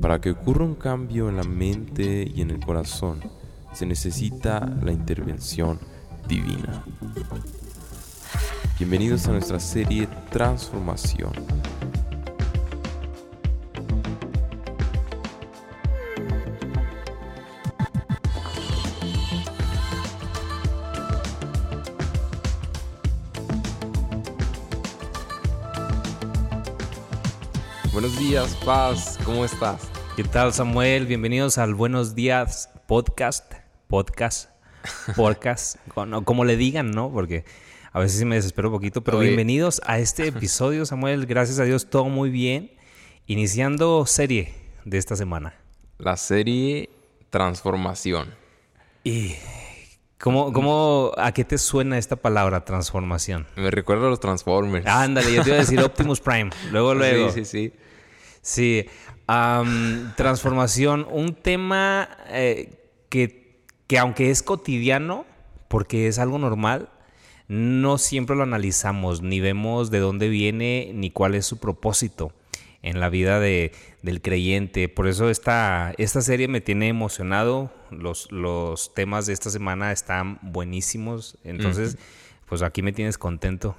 Para que ocurra un cambio en la mente y en el corazón, se necesita la intervención divina. Bienvenidos a nuestra serie Transformación. Días, Paz, ¿cómo estás? ¿Qué tal, Samuel? Bienvenidos al Buenos Días Podcast. Podcast. Podcast. o como le digan, ¿no? Porque a veces sí me desespero un poquito. Pero Oye. bienvenidos a este episodio, Samuel. Gracias a Dios, todo muy bien. Iniciando serie de esta semana. La serie Transformación. ¿Y cómo, cómo, a qué te suena esta palabra, transformación? Me recuerda a los Transformers. Ándale, yo te iba a decir Optimus Prime. Luego, luego. Sí, sí, sí. Sí, am, transformación, un tema eh, que, que aunque es cotidiano, porque es algo normal, no siempre lo analizamos, ni vemos de dónde viene, ni cuál es su propósito en la vida de- del creyente. Por eso esta, esta serie me tiene emocionado, los, los temas de esta semana están buenísimos, entonces, pues aquí me tienes contento.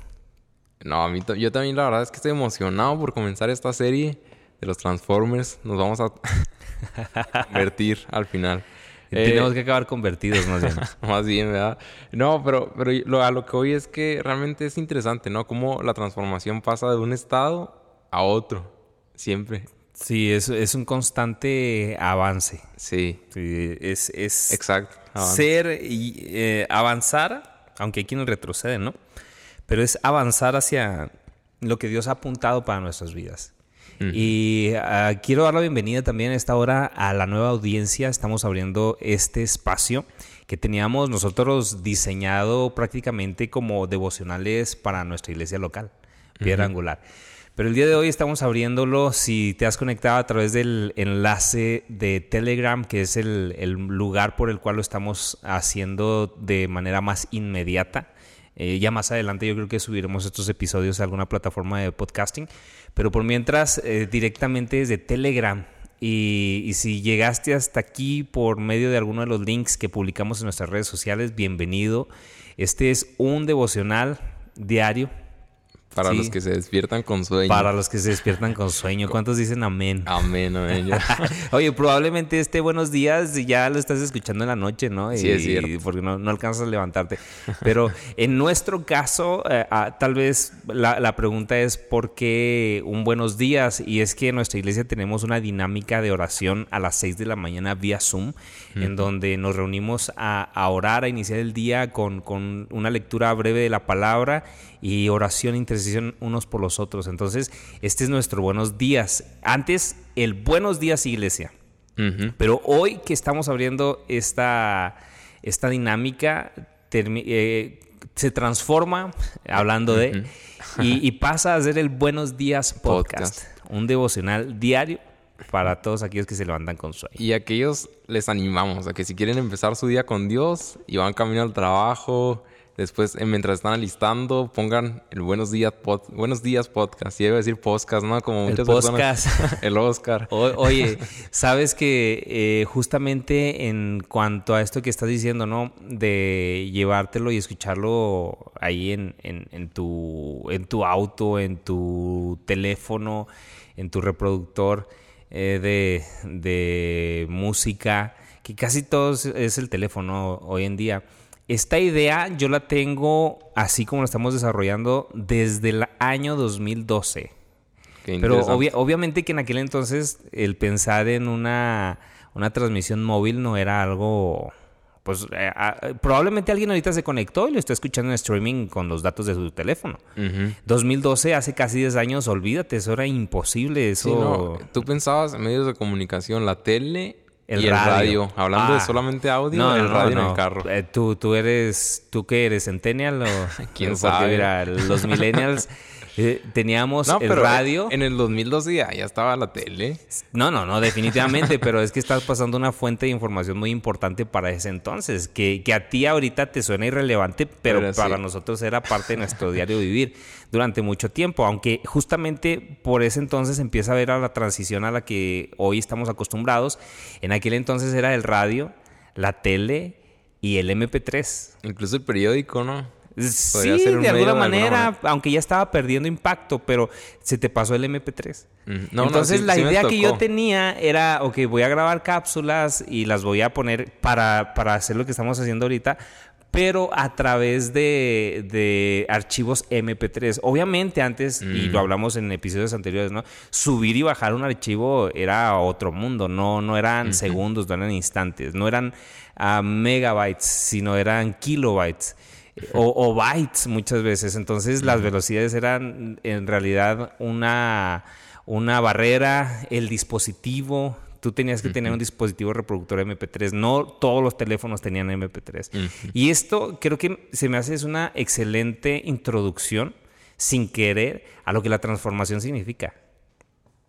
No, a mí yo también la verdad es que estoy emocionado por comenzar esta serie de los Transformers. Nos vamos a convertir al final. Eh, Tenemos que acabar convertidos, más bien. Más bien, ¿verdad? No, pero, pero lo, a lo que voy es que realmente es interesante, ¿no? Cómo la transformación pasa de un estado a otro. Siempre. Sí, es, es un constante avance. Sí, Sí, es es exacto. Avance. ser y eh, avanzar, aunque hay quienes retroceden, ¿no? Pero es avanzar hacia lo que Dios ha apuntado para nuestras vidas. Y ah, quiero dar la bienvenida también a esta hora a la nueva audiencia. Estamos abriendo este espacio que teníamos nosotros diseñado prácticamente como devocionales para nuestra iglesia local, Piedra Angular. Pero el día de hoy estamos abriéndolo. Si te has conectado a través del enlace de Telegram, que es el, el lugar por el cual lo estamos haciendo de manera más inmediata. Eh, ya más adelante yo creo que subiremos estos episodios a alguna plataforma de podcasting. Pero por mientras, eh, directamente desde Telegram. Y, y si llegaste hasta aquí por medio de alguno de los links que publicamos en nuestras redes sociales, bienvenido. Este es un devocional diario Para sí. los que se despiertan con sueño. para los que se despiertan con sueño. ¿Cuántos dicen amén? Amén, amén. Oye, probablemente este buenos días ya lo estás escuchando en la noche, ¿no? Sí, es cierto. Porque no, no alcanzas a levantarte. Pero en nuestro caso, eh, ah, tal vez la, la pregunta es ¿por qué un buenos días? Y es que en nuestra iglesia tenemos una dinámica de oración a las 6 de la mañana vía Zoom, en donde nos reunimos a, a orar, a iniciar el día con, con una lectura breve de la palabra y oración, intercesión unos por los otros. Entonces, este es nuestro buenos días. Antes, el buenos días iglesia. Pero hoy que estamos abriendo esta, esta dinámica, eh, se transforma, hablando de, y, y pasa a ser el Buenos Días Podcast, un devocional diario para todos aquellos que se levantan con sueño. Y a aquellos les animamos a que si quieren empezar su día con Dios y van camino al trabajo, después eh, mientras están alistando, pongan el Buenos Días, pod- Buenos días Podcast. Y iba a decir podcast, ¿no? Como El muchas personas. podcast. el Oscar. O- oye, sabes que eh, justamente en cuanto a esto que estás diciendo, ¿no? De llevártelo y escucharlo ahí en, en- en tu, en tu auto, en tu teléfono, en tu reproductor eh, de, de música, que casi todo es el teléfono hoy en día. Esta idea yo la tengo así como la estamos desarrollando desde el año 2012. Qué Pero obvia- obviamente que en aquel entonces el pensar en una, una transmisión móvil no era algo... Pues eh, probablemente alguien ahorita se conectó y lo está escuchando en streaming con los datos de su teléfono. Ujú. 2012, hace casi 10 años, olvídate, eso era imposible. Eso... Sí, no, tú pensabas en medios de comunicación, la tele El y el radio. radio. Hablando de Ah. solamente audio, No, el no, radio en no. el carro. Eh, tú, tú eres, ¿tú qué eres? ¿Centennial o...? ¿Quién sabe? mira, los millennials Eh, teníamos el radio. En el 2012 ya, ya estaba la tele. No, no, no, definitivamente, pero es que estás pasando una fuente de información muy importante para ese entonces, que, que a ti ahorita te suena irrelevante, pero, para nosotros era parte de nuestro diario vivir durante mucho tiempo, aunque justamente por ese entonces empieza a ver a la transición a la que hoy estamos acostumbrados. En aquel entonces era el radio, la tele y el MP3. Incluso el periódico, ¿no? Sí, de alguna, manera, aunque ya estaba perdiendo impacto, pero se te pasó el MP3. Entonces la idea que yo tenía era, ok, voy a grabar cápsulas y las voy a poner para, para hacer lo que estamos haciendo ahorita, pero a través de, archivos MP3. Obviamente antes, y lo mm. hablamos en episodios anteriores, ¿no? Subir y bajar un archivo era otro mundo, no, no eran segundos, no eran instantes, no eran ah, megabytes, sino eran kilobytes. O, bytes muchas veces. Entonces las velocidades eran en realidad una, una barrera, el dispositivo, Tú tenías que tener un dispositivo reproductor MP3. No todos los teléfonos tenían MP3. Y esto creo que se me hace es una excelente introducción, sin querer, a lo que la transformación significa.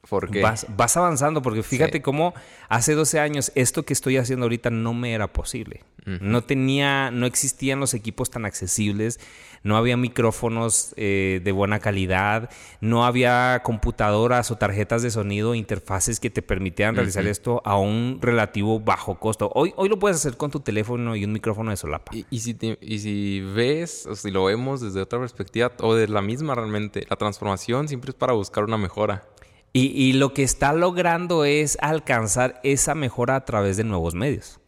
Porque vas, vas, avanzando, porque fíjate cómo hace 12 años esto que estoy haciendo ahorita no me era posible. No tenía, no existían los equipos tan accesibles, no había micrófonos eh, de buena calidad, no había computadoras o tarjetas de sonido, interfaces que te permitieran realizar esto a un relativo bajo costo. Hoy, hoy lo puedes hacer con tu teléfono y un micrófono de solapa. Y, si, y si ves, o si lo vemos desde otra perspectiva, o de la misma realmente, la transformación siempre es para buscar una mejora. Y, lo que está logrando es alcanzar esa mejora a través de nuevos medios.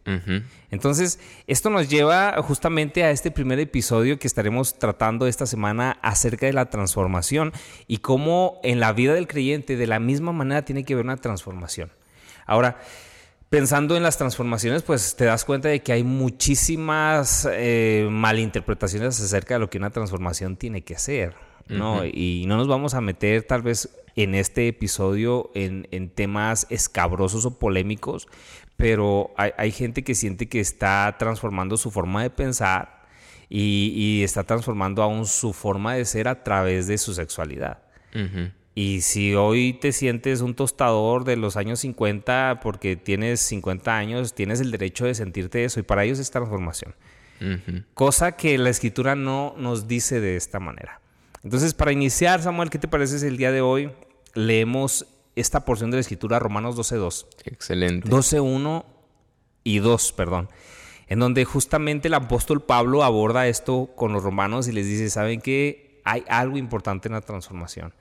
Entonces, esto nos lleva justamente a este primer episodio que estaremos tratando esta semana acerca de la transformación y cómo en la vida del creyente de la misma manera tiene que haber una transformación. Ahora, pensando en las transformaciones, pues te das cuenta de que hay muchísimas eh, malinterpretaciones acerca de lo que una transformación tiene que ser. ¿no? Y no nos vamos a meter tal vez en este episodio en, temas escabrosos o polémicos, pero hay, gente que siente que está transformando su forma de pensar y, está transformando aún su forma de ser a través de su sexualidad. Y si hoy te sientes un tostador de los años 50 porque tienes 50 años, tienes el derecho de sentirte eso y para ellos es transformación. Cosa que la escritura no nos dice de esta manera. Entonces, para iniciar, Samuel, ¿qué te parece el día de hoy? Leemos esta porción de la escritura, Romanos 12.2. Excelente. 12.1 y 2, perdón. En donde justamente el apóstol Pablo aborda esto con los romanos y les dice, ¿saben qué? Hay algo importante en la transformación.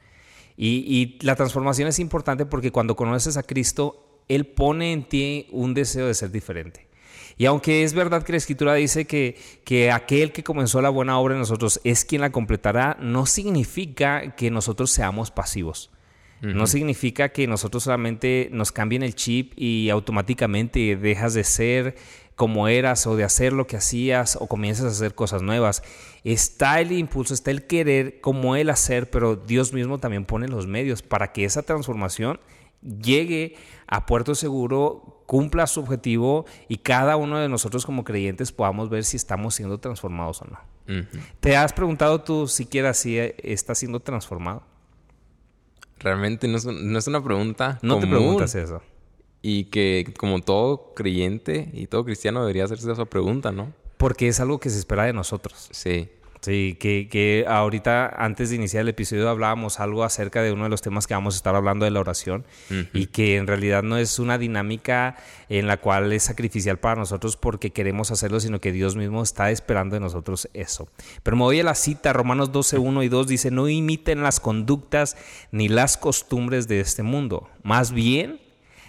Y, y la transformación es importante porque cuando conoces a Cristo, Él pone en ti un deseo de ser diferente. Y aunque es verdad que la escritura dice que, que aquel que comenzó la buena obra en nosotros es quien la completará, no significa que nosotros seamos pasivos. No significa que nosotros solamente nos cambien el chip y automáticamente dejas de ser como eras o de hacer lo que hacías o comienzas a hacer cosas nuevas. Está el impulso, está el querer como el hacer, pero Dios mismo también pone los medios para que esa transformación llegue a puerto seguro, cumpla su objetivo y cada uno de nosotros como creyentes podamos ver si estamos siendo transformados o no. ¿Te has preguntado tú siquiera si estás siendo transformado? Realmente no es, una pregunta. No te preguntas eso. Y que como todo creyente y todo cristiano debería hacerse esa pregunta, ¿no? Porque es algo que se espera de nosotros. Sí. Sí, que, que, ahorita antes de iniciar el episodio hablábamos algo acerca de uno de los temas que vamos a estar hablando de la oración y que en realidad no es una dinámica en la cual es sacrificial para nosotros porque queremos hacerlo, sino que Dios mismo está esperando de nosotros eso. Pero me voy a la cita, Romanos 12, 1 y 2 dice, no imiten las conductas ni las costumbres de este mundo, más bien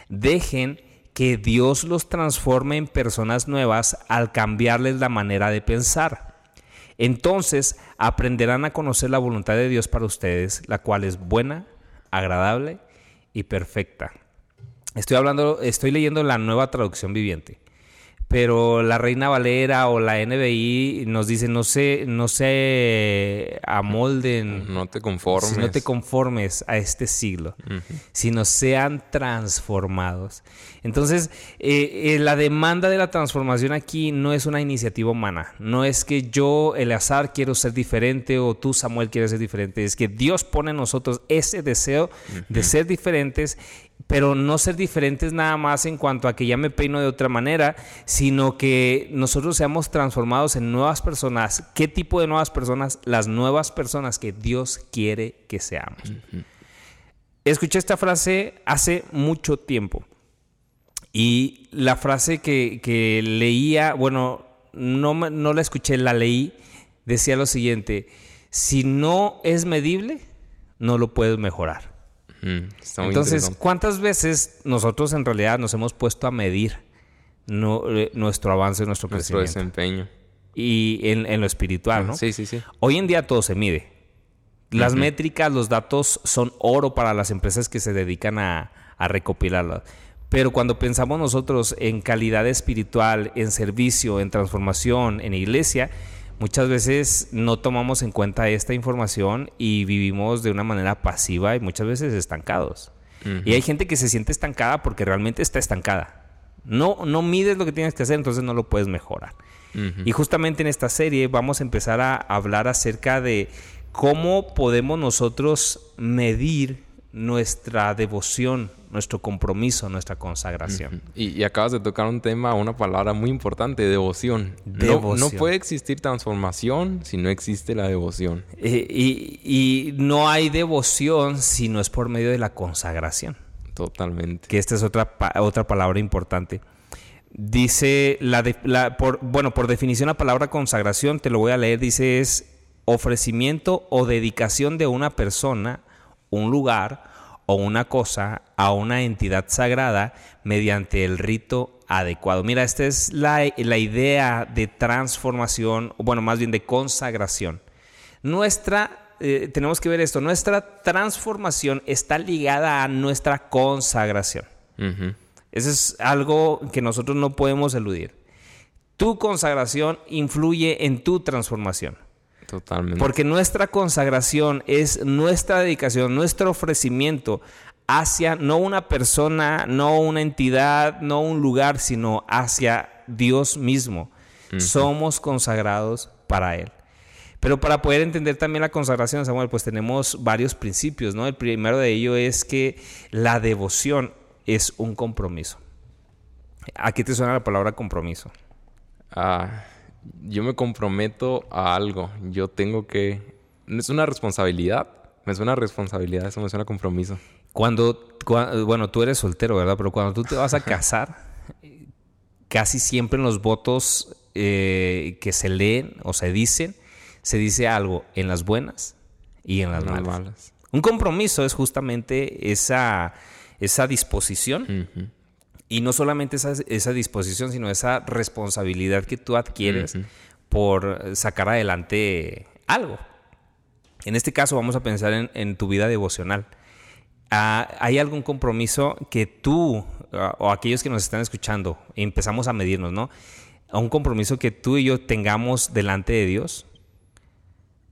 dejen que Dios los transforme en personas nuevas al cambiarles la manera de pensar entonces aprenderán a conocer la voluntad de Dios para ustedes, la cual es buena, agradable y perfecta. Estoy hablando, estoy leyendo la nueva traducción viviente. Pero la Reina Valera o la NBI nos dice no se, no se amolden. No te conformes. No te conformes a este siglo, sino sean transformados. Entonces, eh, eh, la demanda de la transformación aquí no es una iniciativa humana. No es que yo, Eleazar, quiero ser diferente o tú, Samuel, quieres ser diferente. Es que Dios pone en nosotros ese deseo de ser diferentes pero no ser diferentes nada más en cuanto a que ya me peino de otra manera, sino que nosotros seamos transformados en nuevas personas. ¿Qué tipo de nuevas personas? Las nuevas personas que Dios quiere que seamos. Escuché esta frase hace mucho tiempo y la frase que, leía, bueno, no, no la escuché, la leí, decía lo siguiente, si no es medible, no lo puedes mejorar. Entonces, ¿cuántas veces nosotros en realidad nos hemos puesto a medir eh, nuestro avance, nuestro, nuestro desempeño? Y en, lo espiritual, ¿no? Sí, sí, sí. Hoy en día todo se mide. Las métricas, los datos son oro para las empresas que se dedican a, a recopilarlas. Pero cuando pensamos nosotros en calidad espiritual, en servicio, en transformación, en iglesia, muchas veces no tomamos en cuenta esta información y vivimos de una manera pasiva y muchas veces estancados. Y hay gente que se siente estancada porque realmente está estancada. No, no mides lo que tienes que hacer, entonces no lo puedes mejorar. Y justamente en esta serie vamos a empezar a hablar acerca de cómo podemos nosotros medir nuestra devoción, nuestro compromiso, nuestra consagración. y, acabas de tocar un tema, una palabra muy importante, devoción. No, puede existir transformación si no existe la devoción. Eh, y, no hay devoción si no es por medio de la consagración. Totalmente. Que esta es otra, otra palabra importante. Dice, la, por, bueno, por definición la palabra consagración, te lo voy a leer, dice es ofrecimiento o dedicación de una persona un lugar o una cosa a una entidad sagrada mediante el rito adecuado. Mira, esta es la, idea de transformación, bueno, más bien de consagración. Nuestra, eh, tenemos que ver esto, nuestra transformación está ligada a nuestra consagración. Eso es algo que nosotros no podemos eludir. Tu consagración influye en tu transformación. Totalmente. Porque nuestra consagración es nuestra dedicación, nuestro ofrecimiento hacia no una persona, no una entidad, no un lugar, sino hacia Dios mismo. Somos consagrados para Él. Pero para poder entender también la consagración, Samuel, pues tenemos varios principios, ¿no? El primero de ello es que la devoción es un compromiso. ¿A qué te suena la palabra compromiso? Ah, yo me comprometo a algo. Yo tengo que... Es una responsabilidad. Me suena responsabilidad, eso me suena compromiso. Cuando, bueno, tú eres soltero, ¿verdad? Pero cuando tú te vas a casar, casi siempre en los votos eh, que se leen o se dicen, se dice algo en las buenas y en las, malas. Un compromiso es justamente esa, esa disposición. Y no solamente esa, disposición, sino esa responsabilidad que tú adquieres por sacar adelante algo. En este caso vamos a pensar en, tu vida devocional. Ah, ¿Hay algún compromiso que tú ah, o aquellos que nos están escuchando empezamos a medirnos, ¿no? A un compromiso que tú y yo tengamos delante de Dios.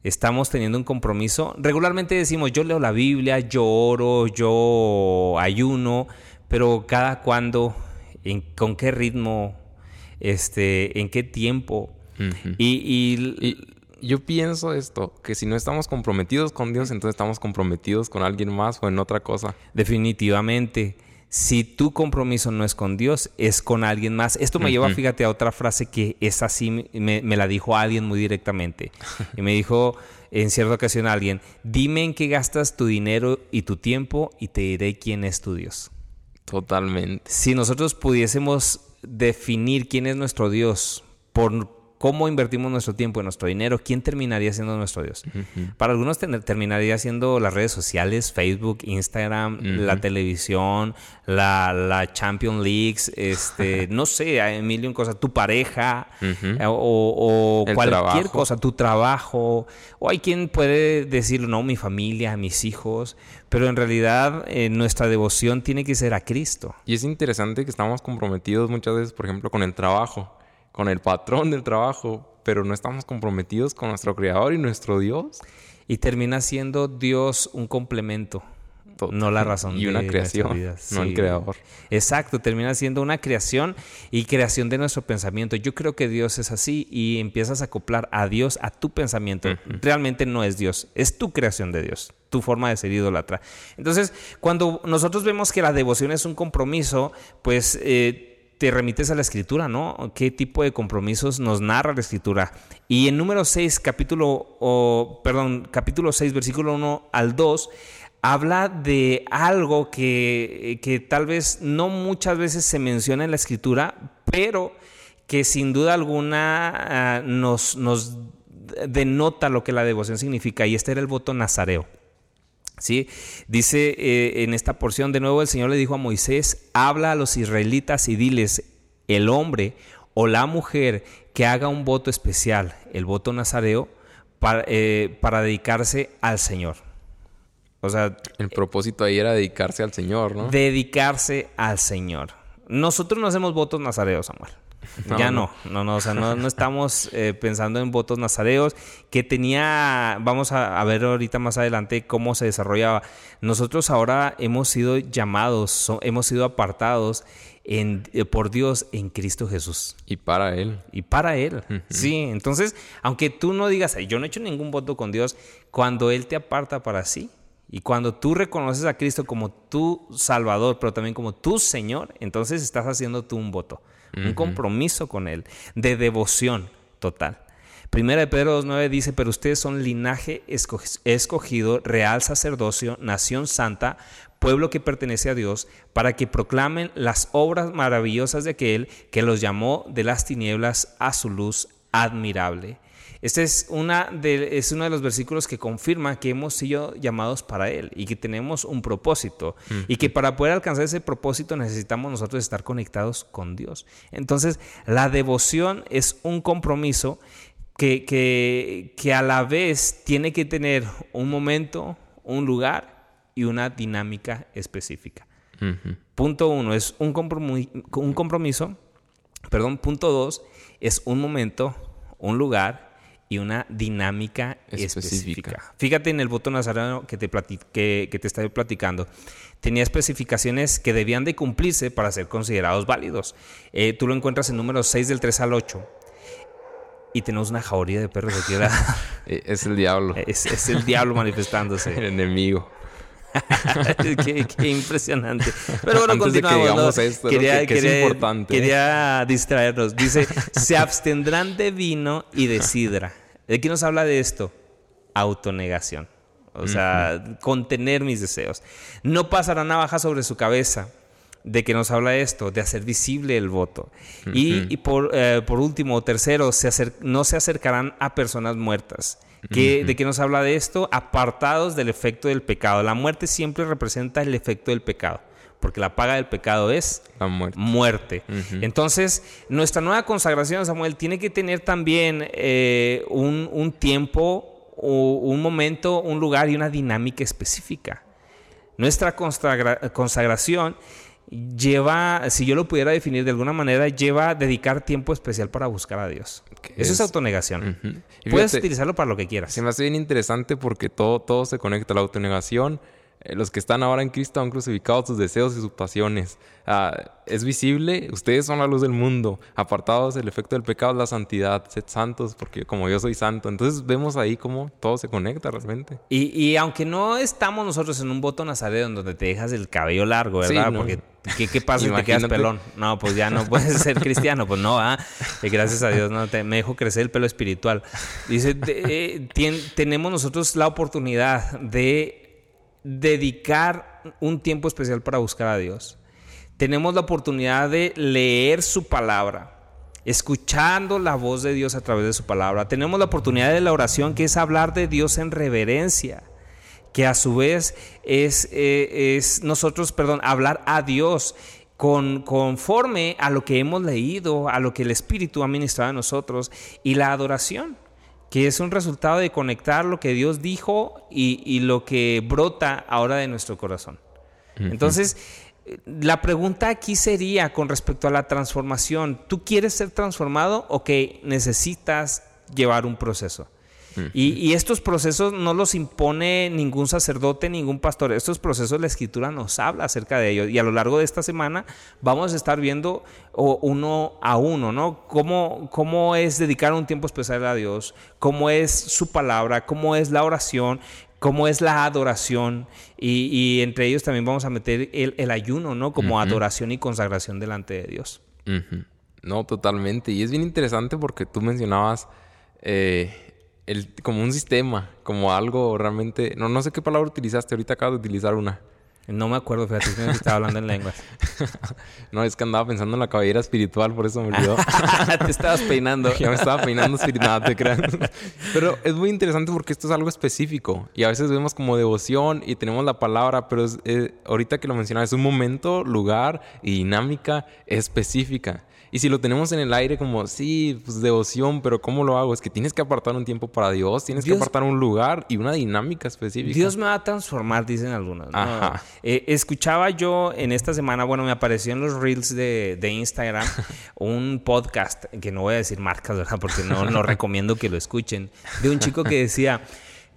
Estamos teniendo un compromiso. Regularmente decimos, yo leo la Biblia, yo oro, yo ayuno, pero cada cuándo, en, con qué ritmo, este, en qué tiempo. y, yo pienso esto, que si no estamos comprometidos con Dios, entonces estamos comprometidos con alguien más o en otra cosa. Definitivamente. Si tu compromiso no es con Dios, es con alguien más. Esto me lleva, fíjate, a otra frase que es así, me, me la dijo alguien muy directamente. y me dijo en cierta ocasión alguien, dime en qué gastas tu dinero y tu tiempo y te diré quién es tu Dios. Totalmente. Si nosotros pudiésemos definir quién es nuestro Dios por, cómo invertimos nuestro tiempo y nuestro dinero, ¿quién terminaría siendo nuestro Dios? Para algunos terminaría siendo las redes sociales, Facebook, Instagram, la televisión, la, la Champions Leagues, este, no sé, hay mil y cosas, tu pareja o, cualquier cosa, tu trabajo. O hay quien puede decir, no, mi familia, mis hijos, pero en realidad eh, nuestra devoción tiene que ser a Cristo. Y es interesante que estamos comprometidos muchas veces, por ejemplo, con el trabajo, con el patrón del trabajo, pero no estamos comprometidos con nuestro Creador y nuestro Dios. Y termina siendo Dios un complemento no la razón. Y una creación, no el creador. Exacto, termina siendo una creación y creación de nuestro pensamiento. Yo creo que Dios es así y empiezas a acoplar a Dios a tu pensamiento. Realmente no es Dios, es tu creación de Dios, tu forma de ser idólatra. Entonces, cuando nosotros vemos que la devoción es un compromiso, pues... Eh, te remites a la escritura, ¿no? ¿Qué tipo de compromisos nos narra la escritura? Y en número 6, capítulo, o, perdón, capítulo 6, versículo 1 al 2, habla de algo que, tal vez no muchas veces se menciona en la escritura, pero que sin duda alguna ah, nos, nos denota lo que la devoción significa, y este era el voto nazareo. ¿Sí? Dice eh, en esta porción, de nuevo el Señor le dijo a Moisés, habla a los israelitas y diles, el hombre o la mujer que haga un voto especial, el voto nazareo, para, eh, para dedicarse al Señor. O sea, el propósito ahí era dedicarse al Señor, ¿no? Dedicarse al Señor. Nosotros no hacemos votos nazareos, Samuel. Ya no. no, no, o sea, no, estamos eh, pensando en votos nazareos que tenía, vamos a, ver ahorita más adelante cómo se desarrollaba. Nosotros ahora hemos sido llamados, hemos sido apartados en, eh, por Dios en Cristo Jesús. Y para Él. Y para Él. Sí, entonces, aunque tú no digas, yo no he hecho ningún voto con Dios, cuando Él te aparta para sí, y cuando tú reconoces a Cristo como tu Salvador, pero también como tu Señor, entonces estás haciendo tú un voto, un compromiso con Él, de devoción total. Primera de Pedro 2.9 dice, pero ustedes son linaje escogido, real sacerdocio, nación santa, pueblo que pertenece a Dios, para que proclamen las obras maravillosas de aquel que los llamó de las tinieblas a su luz admirable. Este es, una de, es uno de los versículos que confirma que hemos sido llamados para Él y que tenemos un propósito y que para poder alcanzar ese propósito necesitamos nosotros estar conectados con Dios. Entonces, la devoción es un compromiso que, que, a la vez tiene que tener un momento, un lugar y una dinámica específica. Punto uno es un un compromiso. Perdón, punto dos es un momento, un lugar y una dinámica específica. Fíjate en el voto nazareno que te, que, te estoy platicando. Tenía especificaciones que debían de cumplirse para ser considerados válidos. Eh, tú lo encuentras en números 6 del 3 al 8. Y tenemos una jauría de perros aquí. Eh, es el diablo. Es, es el diablo manifestándose. el enemigo. qué, impresionante. Pero bueno, continuamos. quería, que, es importante. quería distraernos. Dice, se abstendrán de vino y de sidra. ¿De qué nos habla de esto? Autonegación. O sea, contener mis deseos. No pasará navaja sobre su cabeza. ¿De qué nos habla esto? De hacer visible el voto. Y, por, eh, por, último, tercero, se no se acercarán a personas muertas. ¿De qué nos habla de esto? Apartados del efecto del pecado. La muerte siempre representa el efecto del pecado porque la paga del pecado es la muerte. muerte. Entonces, nuestra nueva consagración, Samuel, tiene que tener también eh, un, tiempo, un momento, un lugar y una dinámica específica. Nuestra consagración lleva, si yo lo pudiera definir de alguna manera, lleva dedicar tiempo especial para buscar a Dios. Eso es, autonegación. Puedes utilizarlo para lo que quieras. Se me hace bien interesante porque todo, todo se conecta a la autonegación los que están ahora en Cristo han crucificado sus deseos y sus pasiones. Ah, es visible, ustedes son la luz del mundo, apartados del efecto del pecado, la santidad, sed santos, porque como yo soy santo. Entonces vemos ahí cómo todo se conecta realmente. Y, aunque no estamos nosotros en un voto nazareo donde te dejas el cabello largo, ¿verdad? Porque ¿qué, pasa si te quedas pelón? No, pues ya no puedes ser cristiano, pues no, ¿ah? gracias a Dios no me dejo crecer el pelo espiritual. Dice, eh, tenemos nosotros la oportunidad de dedicar un tiempo especial para buscar a Dios. Tenemos la oportunidad de leer su palabra, escuchando la voz de Dios a través de su palabra. Tenemos la oportunidad de la oración, que es hablar de Dios en reverencia, que a su vez es, eh, es nosotros, perdón, hablar a Dios con, conforme a lo que hemos leído, a lo que el Espíritu ha ministrado a nosotros, y la adoración, que es un resultado de conectar lo que Dios dijo y, lo que brota ahora de nuestro corazón. Entonces, la pregunta aquí sería con respecto a la transformación, ¿tú quieres ser transformado o que necesitas llevar un proceso? Y, estos procesos no los impone ningún sacerdote, ningún pastor. Estos procesos la escritura nos habla acerca de ellos. Y a lo largo de esta semana vamos a estar viendo uno a uno, ¿no? Cómo, cómo es dedicar un tiempo especial a Dios, cómo es su palabra, cómo es la oración, cómo es la adoración. Y, entre ellos también vamos a meter el, ayuno, ¿no? Como adoración y consagración delante de Dios. No, totalmente. Y es bien interesante porque tú mencionabas eh, como un sistema, como algo realmente... No, no sé qué palabra utilizaste, ahorita acabo de utilizar una. No me acuerdo, fíjate, que estaba hablando en lenguas. no, es que andaba pensando en la cabellera espiritual, por eso me olvidó. te estabas peinando. ya me estaba peinando espiritual, te creas. pero es muy interesante porque esto es algo específico. Y a veces vemos como devoción y tenemos la palabra, pero es, eh, ahorita que lo mencionaba, es un momento, lugar y dinámica específica. Y si lo tenemos en el aire como, sí, pues devoción, pero ¿cómo lo hago? Es que tienes que apartar un tiempo para Dios, tienes que apartar un lugar y una dinámica específica. Dios me va a transformar, dicen algunos. Ajá. Eh, escuchaba yo en esta semana, bueno, me apareció en los reels de, Instagram un podcast, que no voy a decir marcas, ¿verdad? Porque no, no recomiendo que lo escuchen, de un chico que decía...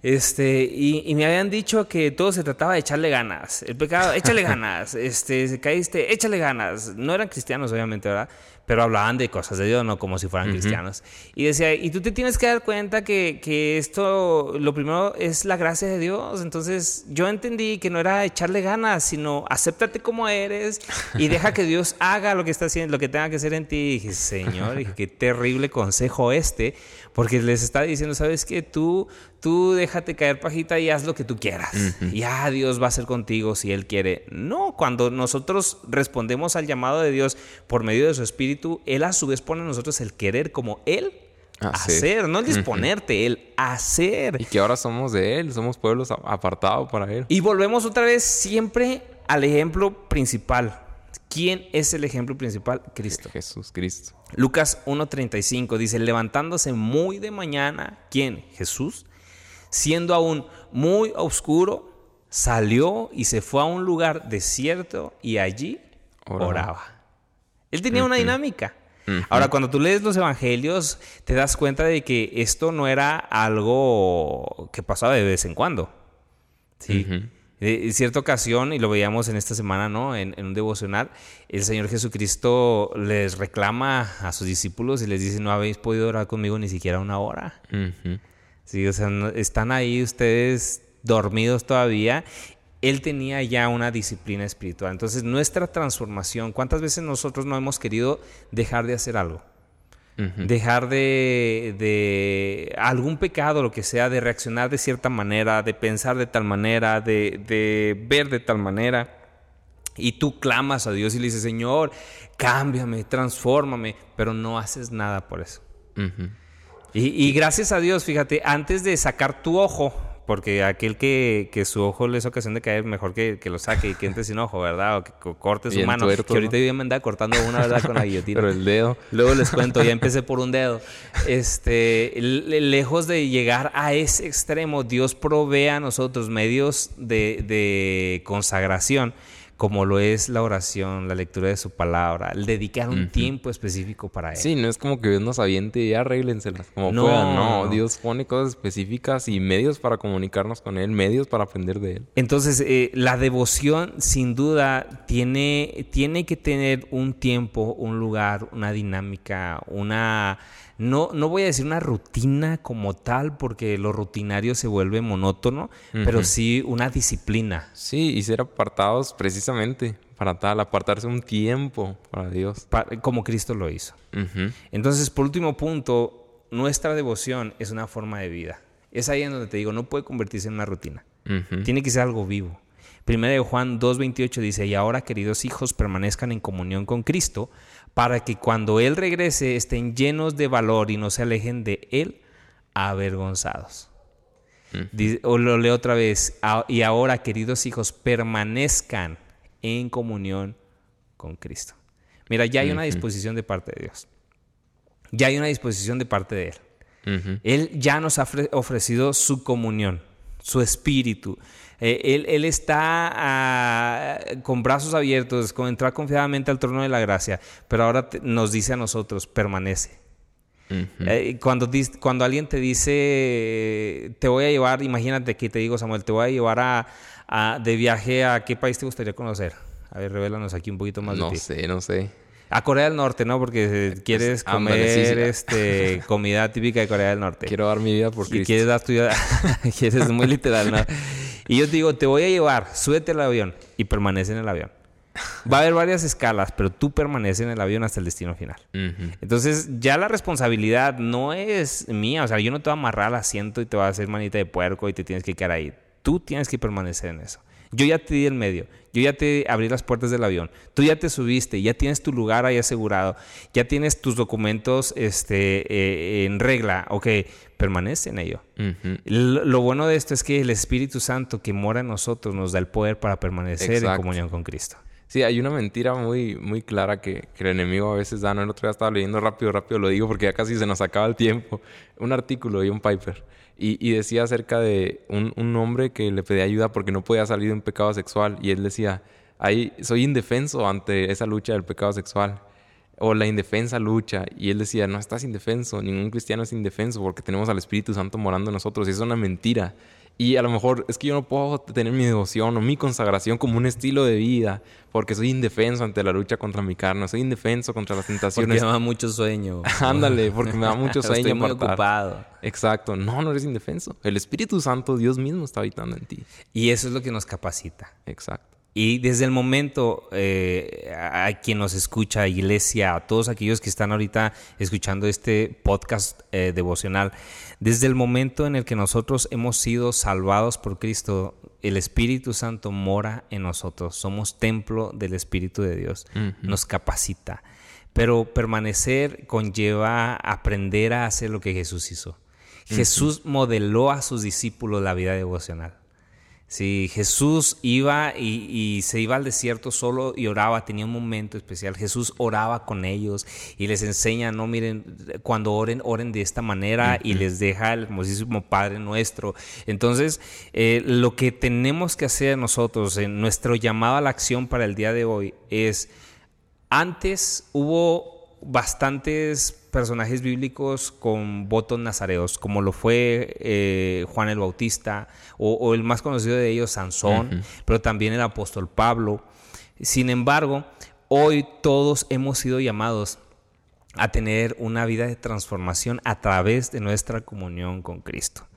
Este, y, me habían dicho que todo se trataba de echarle ganas. El pecado, échale ganas. Este, caíste, échale ganas. No eran cristianos, obviamente, ¿verdad? Pero hablaban de cosas de Dios, no como si fueran cristianos. Y decía, y tú te tienes que dar cuenta que, que, esto, lo primero es la gracia de Dios. Entonces yo entendí que no era echarle ganas, sino acéptate como eres y deja que Dios haga lo que está haciendo, lo que tenga que hacer en ti. Y dije, Señor, dije, qué terrible consejo este, porque les está diciendo, ¿sabes qué? Tú, tú déjate caer pajita y haz lo que tú quieras. Y ya Dios va a ser contigo si Él quiere. No, cuando nosotros respondemos al llamado de Dios por medio de su Espíritu, Él a su vez pone en nosotros el querer como Él hacer, no el disponerte, el hacer. Y que ahora somos de Él, somos pueblos apartados para Él. Y volvemos otra vez siempre al ejemplo principal. ¿Quién es el ejemplo principal? Cristo. Jesús, Cristo. Lucas 1.35 dice, levantándose muy de mañana, ¿quién? Jesús siendo aún muy oscuro, salió y se fue a un lugar desierto y allí oraba. Él tenía una dinámica. Ahora, cuando tú lees los evangelios, te das cuenta de que esto no era algo que pasaba de vez en cuando. Sí. En cierta ocasión, y lo veíamos en esta semana, ¿no? En, un devocional, el Señor Jesucristo les reclama a sus discípulos y les dice, no habéis podido orar conmigo ni siquiera una hora. Sí, o sea, están ahí ustedes dormidos todavía. Él tenía ya una disciplina espiritual. Entonces, nuestra transformación, ¿cuántas veces nosotros no hemos querido dejar de hacer algo? Dejar de, de, algún pecado, lo que sea, de reaccionar de cierta manera, de pensar de tal manera, de, de ver de tal manera. Y tú clamas a Dios y le dices, Señor, cámbiame, transfórmame, pero no haces nada por eso. Y, gracias a Dios, fíjate, antes de sacar tu ojo, porque aquel que, que, su ojo le es ocasión de caer, mejor que, que, lo saque y que entre sin ojo, ¿verdad? O que, corte su mano. que ahorita yo me andaba cortando una, ¿verdad? Con la guillotina. Pero el dedo. Luego les cuento, ya empecé por un dedo. Este, lejos de llegar a ese extremo, Dios provee a nosotros medios de, de consagración como lo es la oración, la lectura de su palabra, el dedicar un tiempo específico para él. Sí, no es como que Dios nos aviente y arréglenselas como no, puedan. No, Dios pone cosas específicas y medios para comunicarnos con Él, medios para aprender de Él. Entonces, eh, la devoción, sin duda, tiene, tiene que tener un tiempo, un lugar, una dinámica, una no, no voy a decir una rutina como tal, porque lo rutinario se vuelve monótono, pero sí una disciplina. Sí, y ser apartados precisamente para tal, apartarse un tiempo para Dios. como Cristo lo hizo. Entonces, por último punto, nuestra devoción es una forma de vida. Es ahí en donde te digo, no puede convertirse en una rutina. Tiene que ser algo vivo. Primera de Juan 2.28 dice, y ahora queridos hijos permanezcan en comunión con Cristo, para que cuando Él regrese estén llenos de valor y no se alejen de Él avergonzados. o lo leo otra vez, y ahora queridos hijos permanezcan en comunión con Cristo. Mira, ya hay una disposición de parte de Dios. Ya hay una disposición de parte de Él. Él ya nos ha ofrecido su comunión, su espíritu. Eh, él, está ah, con brazos abiertos, con entrar confiadamente al trono de la gracia, pero ahora nos dice a nosotros, permanece. Eh, cuando, cuando alguien te dice, te voy a llevar, imagínate que te digo, Samuel, te voy a llevar a, de viaje a qué país te gustaría conocer. A ver, revélanos aquí un poquito más no de ti. No sé, no sé. A Corea del Norte, ¿no? Porque pues, quieres comer este comida típica de Corea del Norte. Quiero dar mi vida por Cristo. Y quieres dar tu vida. quieres muy literal, ¿no? Y yo te digo, te voy a llevar, súbete al avión y permanece en el avión. Va a haber varias escalas, pero tú permaneces en el avión hasta el destino final. Entonces, ya la responsabilidad no es mía. O sea, yo no te voy a amarrar al asiento y te voy a hacer manita de puerco y te tienes que quedar ahí. Tú tienes que permanecer en eso. Yo ya te di el medio, yo ya te abrí las puertas del avión, tú ya te subiste, ya tienes tu lugar ahí asegurado, ya tienes tus documentos este, eh, en regla, ok, permanece en ello. lo, bueno de esto es que el Espíritu Santo que mora en nosotros nos da el poder para permanecer en comunión con Cristo. Sí, hay una mentira muy, muy clara que, el enemigo a veces da. No, el otro día estaba leyendo rápido, rápido, lo digo porque ya casi se nos acaba el tiempo. Un artículo de un Piper y, decía acerca de un, hombre que le pedía ayuda porque no podía salir de un pecado sexual. Y él decía, ahí soy indefenso ante esa lucha del pecado sexual. O la indefensa lucha. Y él decía, no estás indefenso. Ningún cristiano es indefenso porque tenemos al Espíritu Santo morando en nosotros. Y es una mentira. Y a lo mejor es que yo no puedo tener mi devoción o mi consagración como un estilo de vida porque soy indefenso ante la lucha contra mi carne, soy indefenso contra las tentaciones. Porque me da mucho sueño. Ándale, porque me da mucho sueño. Estoy muy ocupado. Exacto. No, no eres indefenso. El Espíritu Santo, Dios mismo, está habitando en ti. Y eso es lo que nos capacita. Exacto. Y desde el momento eh, a quien nos escucha, iglesia, a todos aquellos que están ahorita escuchando este podcast eh, devocional, desde el momento en el que nosotros hemos sido salvados por Cristo, el Espíritu Santo mora en nosotros. Somos templo del Espíritu de Dios. Nos capacita. Pero permanecer conlleva aprender a hacer lo que Jesús hizo. Jesús modeló a sus discípulos la vida devocional. Sí, Jesús iba y, se iba al desierto solo y oraba, tenía un momento especial. Jesús oraba con ellos y les enseña, no miren, cuando oren, oren de esta manera y les deja el hermosísimo Padre nuestro. Entonces, eh, lo que tenemos que hacer nosotros en nuestro llamado a la acción para el día de hoy es, antes hubo bastantes personajes bíblicos con votos nazareos, como lo fue eh, Juan el Bautista, o, el más conocido de ellos, Sansón, pero también el apóstol Pablo. Sin embargo, hoy todos hemos sido llamados a tener una vida de transformación a través de nuestra comunión con Cristo.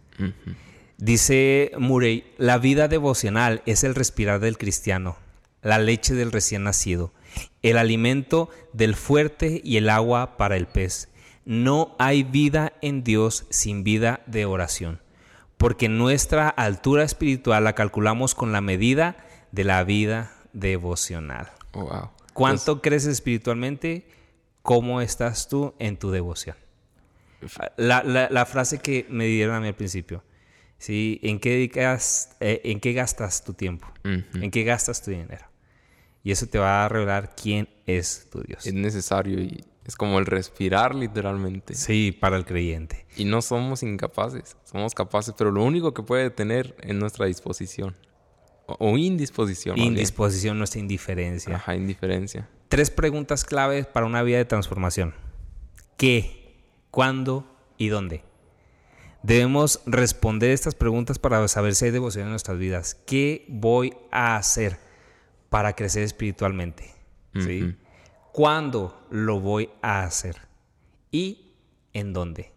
Dice Murray, la vida devocional es el respirar del cristiano, la leche del recién nacido, el alimento del fuerte y el agua para el pez. No hay vida en Dios sin vida de oración, porque nuestra altura espiritual la calculamos con la medida de la vida devocional. Oh, ¿Cuánto crees espiritualmente? ¿Cómo estás tú en tu devoción? La, frase que me dieron a mí al principio. ¿sí? ¿En, qué dedicas, eh, ¿En qué gastas tu tiempo? ¿En qué gastas tu dinero? Y eso te va a revelar quién es tu Dios. Es necesario y es como el respirar literalmente. Sí, para el creyente. Y no somos incapaces, somos capaces, pero lo único que puede tener es nuestra disposición. O, indisposición. Indisposición, nuestra indiferencia. Ajá, indiferencia. Tres preguntas claves para una vida de transformación. ¿Qué? ¿Cuándo? ¿Y dónde? Debemos responder estas preguntas para saber si hay devoción en nuestras vidas. ¿Qué voy a hacer? Para crecer espiritualmente. ¿sí? ¿Cuándo lo voy a hacer? ¿Y en dónde?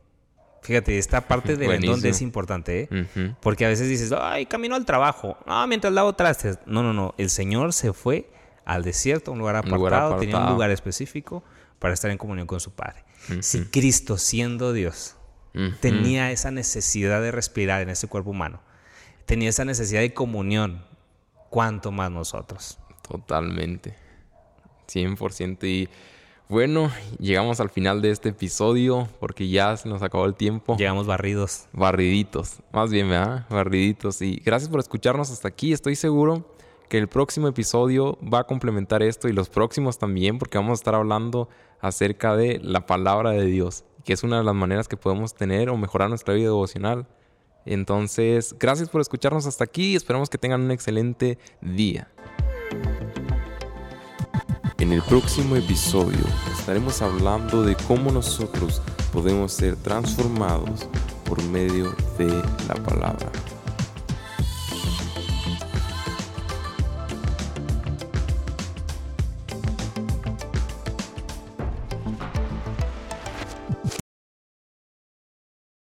Fíjate, esta parte del en dónde es importante, ¿eh? Porque a veces dices, ay, camino al trabajo. Ah, mientras lavo trastes. No, no, no. El Señor se fue al desierto, un lugar apartado, tenía un lugar específico para estar en comunión con su Padre. Si Cristo, siendo Dios, tenía esa necesidad de respirar en ese cuerpo humano, tenía esa necesidad de comunión cuánto más nosotros. Totalmente. 100%. Y bueno, llegamos al final de este episodio porque ya se nos acabó el tiempo. Llegamos barridos. Barriditos. Más bien, ¿verdad? Barriditos. Y gracias por escucharnos hasta aquí. Estoy seguro que el próximo episodio va a complementar esto y los próximos también porque vamos a estar hablando acerca de la palabra de Dios, que es una de las maneras que podemos tener o mejorar nuestra vida devocional. Entonces, gracias por escucharnos hasta aquí. Esperamos que tengan un excelente día. En el próximo episodio estaremos hablando de cómo nosotros podemos ser transformados por medio de la palabra.